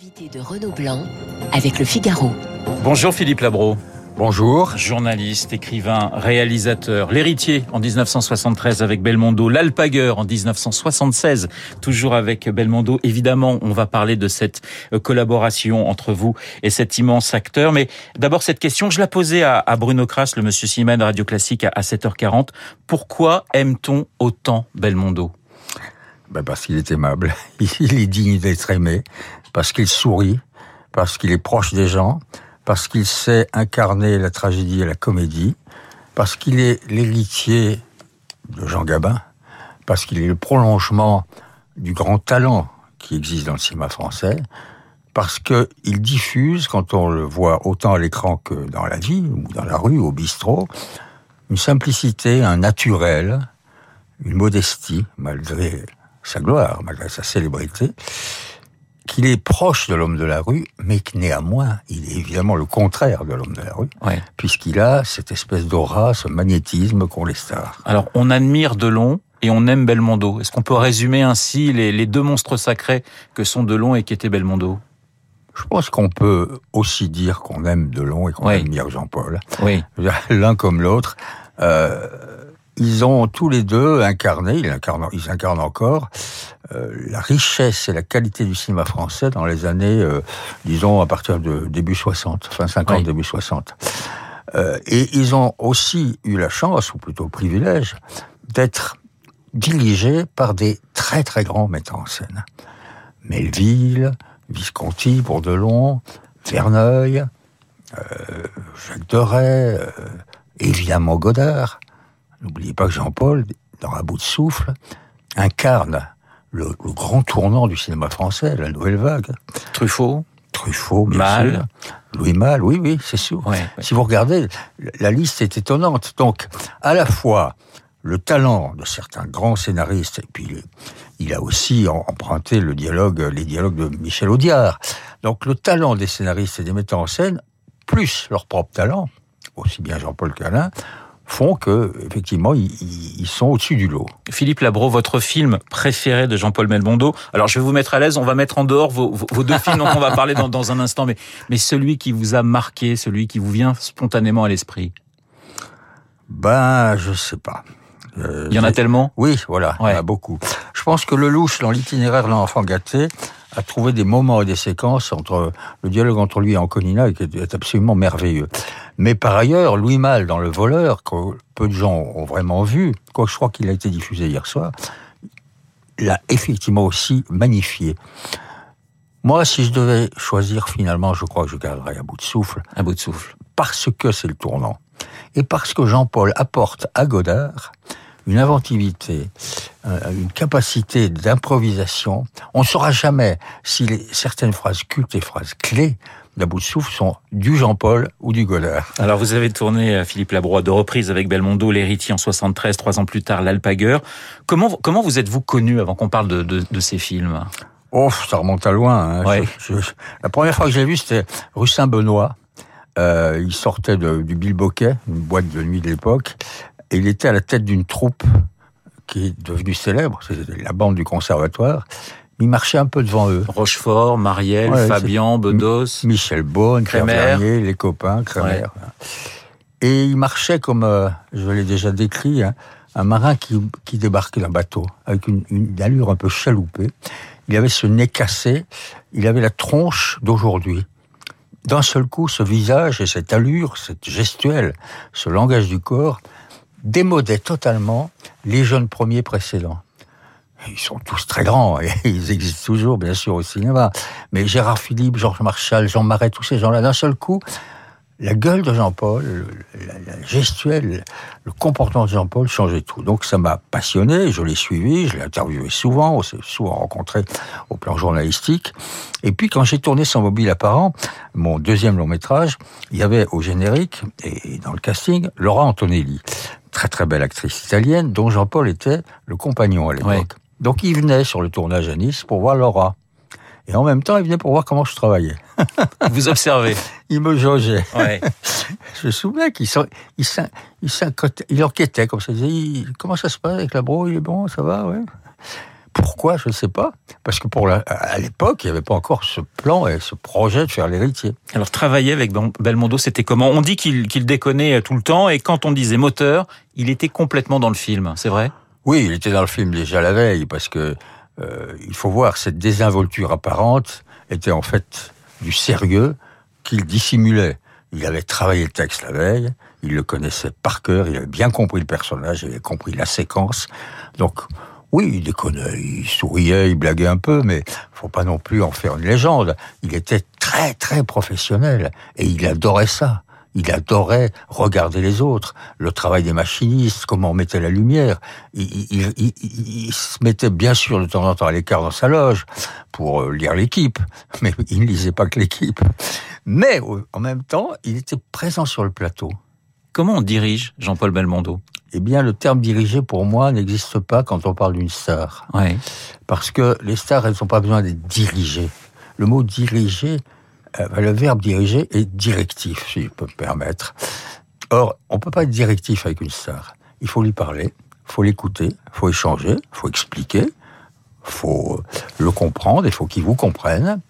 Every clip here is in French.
L'invité de Renaud Blanc avec le Figaro. Bonjour Philippe Labro. Bonjour. Journaliste, écrivain, réalisateur, l'héritier en 1973 avec Belmondo, l'alpagueur en 1976, toujours avec Belmondo. Évidemment, on va parler de cette euh, collaboration entre vous et cet immense acteur. Mais d'abord, cette question, je la posais à, Bruno Kras, le monsieur de Radio Classique à 7h40. Pourquoi aime-t-on autant Belmondo? Ben Parce qu'il est aimable, il est digne d'être aimé, parce qu'il sourit, parce qu'il est proche des gens, parce qu'il sait incarner la tragédie et la comédie, parce qu'il est l'héritier de Jean Gabin, parce qu'il est le prolongement du grand talent qui existe dans le cinéma français, parce qu'il diffuse, quand on le voit autant à l'écran que dans la vie, ou dans la rue, au bistrot, une simplicité, un naturel, une modestie, malgré sa gloire, malgré sa célébrité, qu'il est proche de l'homme de la rue, mais que néanmoins, il est évidemment le contraire de l'homme de la rue, puisqu'il a cette espèce d'aura, ce magnétisme qu'ont les stars. Alors, on admire Delon et on aime Belmondo. Est-ce qu'on peut résumer ainsi les, deux monstres sacrés que sont Delon et qu'était Belmondo? Je pense qu'on peut aussi dire qu'on aime Delon et qu'on admire Jean-Paul. Oui. L'un comme l'autre. Euh, ils ont tous les deux incarné, ils incarnent, ils incarnent encore, euh, la richesse et la qualité du cinéma français dans les années, euh, disons, à partir de début 60, fin 50, début 60. Euh, et ils ont aussi eu la chance, ou plutôt le privilège, d'être dirigés par des très très grands metteurs en scène. Melville, Visconti pour Delon, Verneuil, Jacques Deray, évidemment Godard. N'oubliez pas que Jean-Paul, dans Un bout de souffle, incarne le, grand tournant du cinéma français, la nouvelle vague. Truffaut Truffaut, Mal. Louis Mal, oui, oui, c'est sûr. Si vous regardez, la liste est étonnante. Donc, à la fois le talent de certains grands scénaristes, et puis il a aussi emprunté le dialogue, les dialogues de Michel Audiard. Donc, le talent des scénaristes et des metteurs en scène, plus leur propre talent, aussi bien Jean-Paul qu'Alain, font que effectivement ils, sont au-dessus du lot. Philippe Labro, votre film préféré de Jean-Paul Melbondo. Alors je vais vous mettre à l'aise, on va mettre en dehors vos, deux films dont on va parler dans, dans, un instant, mais, mais celui qui vous a marqué, celui qui vous vient spontanément à l'esprit. Ben, je sais pas. Euh, il y en a tellement? Oui, voilà, il y en a beaucoup. Je pense que le louche dans l'itinéraire de l'enfant gâté a trouvé des moments et des séquences entre le dialogue entre lui et Anconina qui est absolument merveilleux. Mais par ailleurs, Louis Mal dans Le Voleur, que peu de gens ont vraiment vu, quoi je crois qu'il a été diffusé hier soir, l'a effectivement aussi magnifié. Moi, si je devais choisir finalement, je crois que je garderais à bout de souffle. À bout de souffle. Parce que c'est le tournant. Et parce que Jean-Paul apporte à Godard une inventivité, euh, une capacité d'improvisation. On ne saura jamais si certaines phrases cultes et phrases clés d'un bout de souffle sont du Jean-Paul ou du Godard. Alors vous avez tourné, euh, Philippe Labroix, de reprise avec Belmondo, l'héritier en 73, trois ans plus tard, l'Alpagueur. Comment, comment vous êtes-vous connu avant qu'on parle de, de, ces films? Oh, ça remonte à loin. Hein. la première fois que j'ai vu, c'était rue Saint-Benoît. Euh, il sortait de, du Bilboquet, une boîte de nuit de l'époque, et il était à la tête d'une troupe qui est devenue célèbre, c'était la bande du conservatoire. Il marchait un peu devant eux. Rochefort, Marielle, Fabian, Bedos. Michel Beaune, Crémer. les copains, Crémer. Et il marchait comme, euh, je l'ai déjà décrit, hein, un marin qui, qui débarquait d'un bateau, avec une, une, allure un peu chaloupée. Il avait ce nez cassé, il avait la tronche d'aujourd'hui. D'un seul coup, ce visage et cette allure, cette gestuelle, ce langage du corps, démodait totalement les jeunes premiers précédents. Ils sont tous très grands et ils existent toujours, bien sûr, au cinéma. Mais Gérard Philippe, Georges Marchal, Jean Marais, tous ces gens-là, d'un seul coup, la gueule de Jean-Paul, la, gestuelle, le comportement de Jean-Paul changeait tout. Donc ça m'a passionné, je l'ai suivi, je l'ai interviewé souvent, on s'est souvent rencontré au plan journalistique. Et puis quand j'ai tourné Sans mobile apparent, mon deuxième long métrage, il y avait au générique et dans le casting Laura Antonelli, très très belle actrice italienne dont Jean-Paul était le compagnon à l'époque. Donc il venait sur le tournage à Nice pour voir Laura. Et en même temps, il venait pour voir comment je travaillais. Vous observez Il me jaugeait. je me souviens qu'il il, il, il enquêtait comme ça. Il disait, comment ça se passe avec la bro? Il est bon, ça va, ouais. Pourquoi Je ne sais pas. Parce que pour la, à l'époque, il n'y avait pas encore ce plan et ce projet de faire l'héritier. Alors travailler avec Belmondo, c'était comment? On dit qu'il déconnait tout le temps et quand on disait moteur, il était complètement dans le film, c'est vrai? Oui, il était dans le film déjà la veille parce que euh, il faut voir cette désinvolture apparente était en fait du sérieux qu'il dissimulait. Il avait travaillé le texte la veille, il le connaissait par cœur, il avait bien compris le personnage, il avait compris la séquence. Donc, oui, il déconnait, il souriait, il blaguait un peu, mais faut pas non plus en faire une légende. Il était très, très professionnel et il adorait ça. Il adorait regarder les autres, le travail des machinistes, comment on mettait la lumière. Il, se mettait bien sûr de temps en temps à l'écart dans sa loge pour euh, lire l'équipe, mais il ne lisait pas que l'équipe. Mais en même temps, il était présent sur le plateau. Comment on dirige Jean-Paul Belmondo? Eh bien, le terme diriger, pour moi, n'existe pas quand on parle d'une star. Parce que les stars, elles n'ont pas besoin d'être dirigées. Le mot diriger, euh, le verbe diriger est directif, si je peux me permettre. Or, on ne peut pas être directif avec une star. Il faut lui parler, il faut l'écouter, il faut échanger, il faut expliquer, il faut le comprendre, il faut qu'il vous comprenne.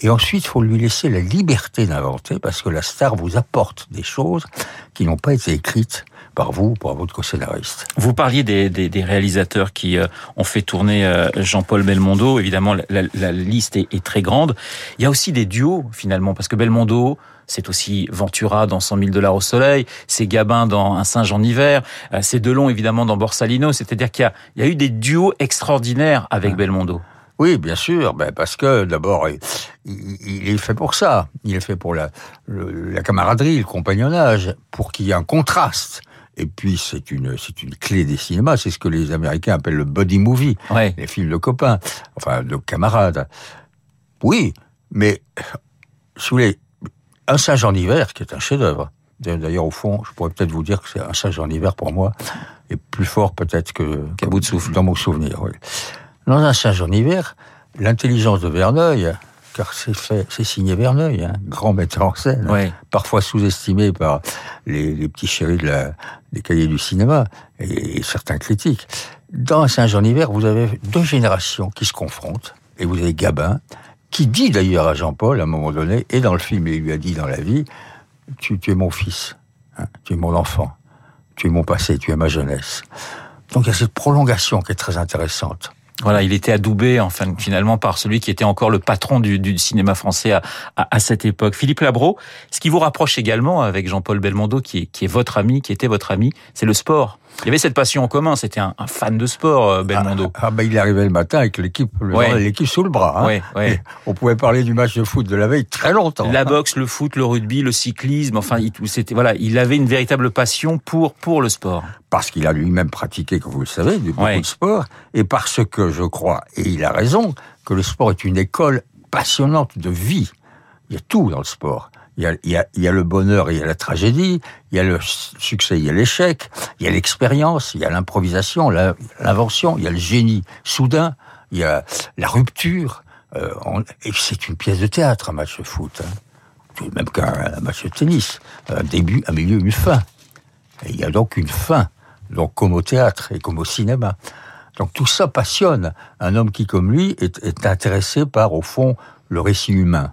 Et ensuite, il faut lui laisser la liberté d'inventer, parce que la star vous apporte des choses qui n'ont pas été écrites par vous, par votre co-scénariste. Vous parliez des, des, des réalisateurs qui euh, ont fait tourner euh, Jean-Paul Belmondo. Évidemment, la, la liste est, est, très grande. Il y a aussi des duos, finalement, parce que Belmondo, c'est aussi Ventura dans 100 000 dollars au soleil, c'est Gabin dans Un singe en hiver, euh, c'est Delon, évidemment, dans Borsalino. C'est-à-dire qu'il y, y a, eu des duos extraordinaires avec Belmondo. Oui, bien sûr, ben parce que d'abord, il, est fait pour ça. Il est fait pour la, la camaraderie, le compagnonnage, pour qu'il y ait un contraste. Et puis c'est une c'est une clé des cinémas, c'est ce que les Américains appellent le body movie, les films de copains, enfin de camarades. Oui, mais si vous voulez, un singe en hiver qui est un chef-d'œuvre. D'ailleurs, au fond, je pourrais peut-être vous dire que c'est un singe en hiver pour moi est plus fort peut-être que qu'à bout de souffle dans mon souvenir. Oui. Dans un singe en hiver, l'intelligence de Verneuil, car c'est signé Verneuil, hein, grand metteur en scène, parfois sous-estimé par les, les, petits chéris de la, des cahiers du cinéma et, certains critiques. Dans un singe en hiver, vous avez deux générations qui se confrontent, et vous avez Gabin, qui dit d'ailleurs à Jean-Paul, à un moment donné, et dans le film, il lui a dit dans la vie, tu, tu es mon fils, hein, tu es mon enfant, tu es mon passé, tu es ma jeunesse. Donc il y a cette prolongation qui est très intéressante. Voilà, il était adoubé enfin finalement par celui qui était encore le patron du, cinéma français à, cette époque. Philippe Labro, ce qui vous rapproche également avec Jean-Paul Belmondo, qui est votre ami, qui était votre ami, c'est le sport. Il y avait cette passion en commun. C'était un, fan de sport, euh, Belmondo. Ah, ah bah, il arrivait le matin avec l'équipe, l'équipe sous le bras. Hein. On pouvait parler du match de foot de la veille très longtemps. La boxe, le foot, le rugby, le cyclisme. Enfin, c'était voilà, il avait une véritable passion pour pour le sport. Parce qu'il a lui-même pratiqué, comme vous le savez, du beaucoup de sport, et parce que je crois, et il a raison, que le sport est une école passionnante de vie. Il y a tout dans le sport. Il y, a, il, y a, il y a, le bonheur il y a la tragédie, il y a le succès, il y a l'échec, il y a l'expérience, il y a l'improvisation, l'invention, il y a le génie soudain, il y a la rupture. Euh, et c'est une pièce de théâtre, un match de foot. Hein. Même qu'un match de tennis. Un début, un milieu, une fin. Et il y a donc une fin, donc comme au théâtre et comme au cinéma. Donc tout ça passionne un homme qui, comme lui, est, est intéressé par, au fond, le récit humain.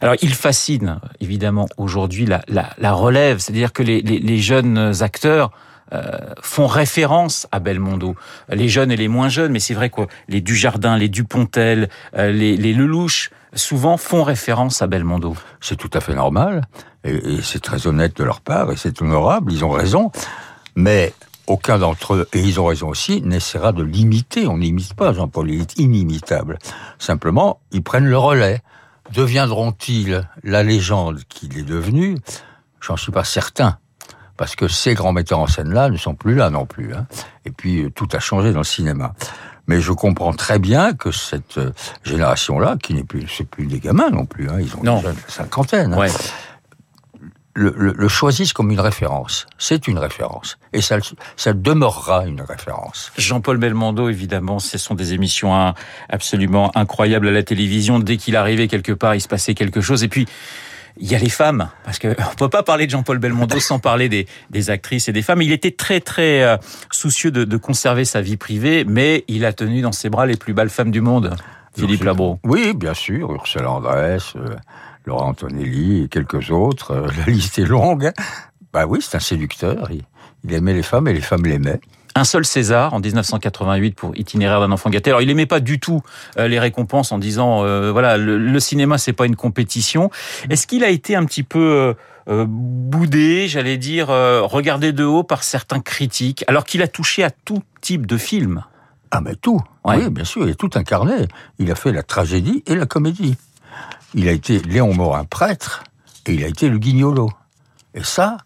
Alors, il fascine évidemment aujourd'hui la, relève, c'est-à-dire que les, jeunes acteurs euh, font référence à Belmondo, les jeunes et les moins jeunes, mais c'est vrai que les Dujardin, les Dupontel, euh, les, les Lelouch, souvent font référence à Belmondo. C'est tout à fait normal, et, et c'est très honnête de leur part, et c'est honorable, ils ont raison, mais aucun d'entre eux, et ils ont raison aussi, n'essaiera de l'imiter. On n'imite pas Jean-Paul, il est inimitable. Simplement, ils prennent le relais. Deviendront-ils la légende qu'il est devenu? J'en suis pas certain. Parce que ces grands metteurs en scène-là ne sont plus là non plus. Hein. Et puis, euh, tout a changé dans le cinéma. Mais je comprends très bien que cette euh, génération-là, qui n'est plus, c'est plus des gamins non plus, hein, ils ont déjà cinquantaine, hein, le, le, le, choisissent comme une référence. C'est une référence. Et ça, ça demeurera une référence. Jean-Paul Belmondo, évidemment, ce sont des émissions absolument incroyables à la télévision. Dès qu'il arrivait quelque part, il se passait quelque chose. Et puis, il y a les femmes, parce que on peut pas parler de Jean-Paul Belmondo sans parler des, des, actrices et des femmes. Il était très très euh, soucieux de, de, conserver sa vie privée, mais il a tenu dans ses bras les plus belles femmes du monde. Philippe Labro. Oui, bien sûr, Ursula Andress, euh, Laurent Antonelli et quelques autres. Euh, la liste est longue. Bah oui, c'est un séducteur. Il, il aimait les femmes et les femmes l'aimaient un seul César en 1988 pour Itinéraire d'un enfant gâté. Alors il aimait pas du tout euh, les récompenses en disant euh, voilà le, le cinéma c'est pas une compétition. Est-ce qu'il a été un petit peu euh, boudé, j'allais dire regardé de haut par certains critiques alors qu'il a touché à tout type de films? Ah mais tout. Oui, bien sûr, il a tout incarné. Il a fait la tragédie et la comédie. Il a été Léon Morin prêtre et il a été le guignolo. Et ça,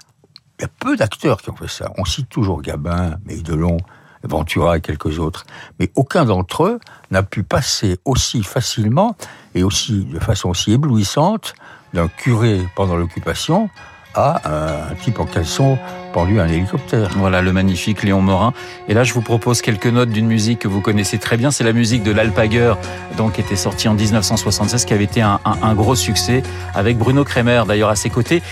il y a peu d'acteurs qui ont fait ça. On cite toujours Gabin, Delon, Ventura et quelques autres. Mais aucun d'entre eux n'a pu passer aussi facilement et aussi de façon aussi éblouissante d'un curé pendant l'occupation à un type en caleçon pendu à un hélicoptère. Voilà le magnifique Léon Morin. Et là, je vous propose quelques notes d'une musique que vous connaissez très bien. C'est la musique de l'Alpagueur, donc qui était sortie en 1976, qui avait été un, un, un gros succès avec Bruno Kremer d'ailleurs à ses côtés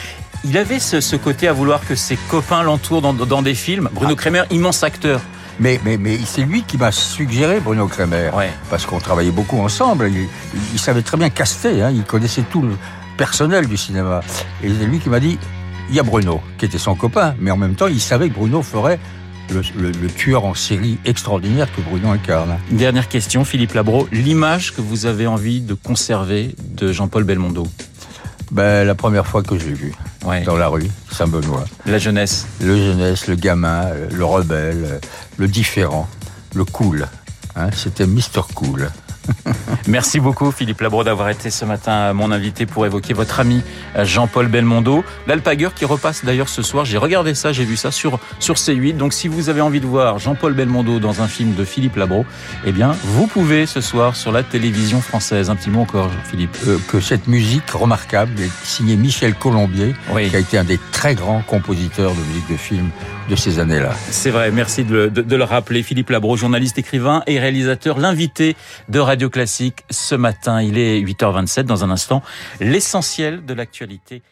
il avait ce, côté à vouloir que ses copains l'entourent dans, des films. Bruno ah. Kremer, immense acteur. Mais, mais, mais c'est lui qui m'a suggéré Bruno Kremer. Parce qu'on travaillait beaucoup ensemble. Il, savait très bien caster. Hein. il connaissait tout le personnel du cinéma. Et c'est lui qui m'a dit il y a Bruno, qui était son copain. Mais en même temps, il savait que Bruno ferait le, le, tueur en série extraordinaire que Bruno incarne. Dernière question, Philippe Labro. L'image que vous avez envie de conserver de Jean-Paul Belmondo ben, La première fois que je l'ai vu, dans la rue, Saint-Benoît. La jeunesse Le jeunesse, le gamin, le rebelle, le différent, le cool. Hein, C'était Mister Cool. Merci beaucoup Philippe Labro d'avoir été ce matin mon invité pour évoquer votre ami euh, Jean-Paul Belmondo. L'Alpagueur qui repasse d'ailleurs ce soir. J'ai regardé ça, j'ai vu ça sur, sur C8. Donc si vous avez envie de voir Jean-Paul Belmondo dans un film de Philippe Labro, eh bien vous pouvez ce soir sur la télévision française. Un petit mot encore Philippe. Euh, que cette musique remarquable est signée Michel Colombier, qui a été un des très grands compositeurs de musique de film de ces années-là. C'est vrai, merci de le, de le rappeler. Philippe Labro, journaliste, écrivain et réalisateur, l'invité de Radio Classique ce matin. Il est 8h27 dans un instant. L'essentiel de l'actualité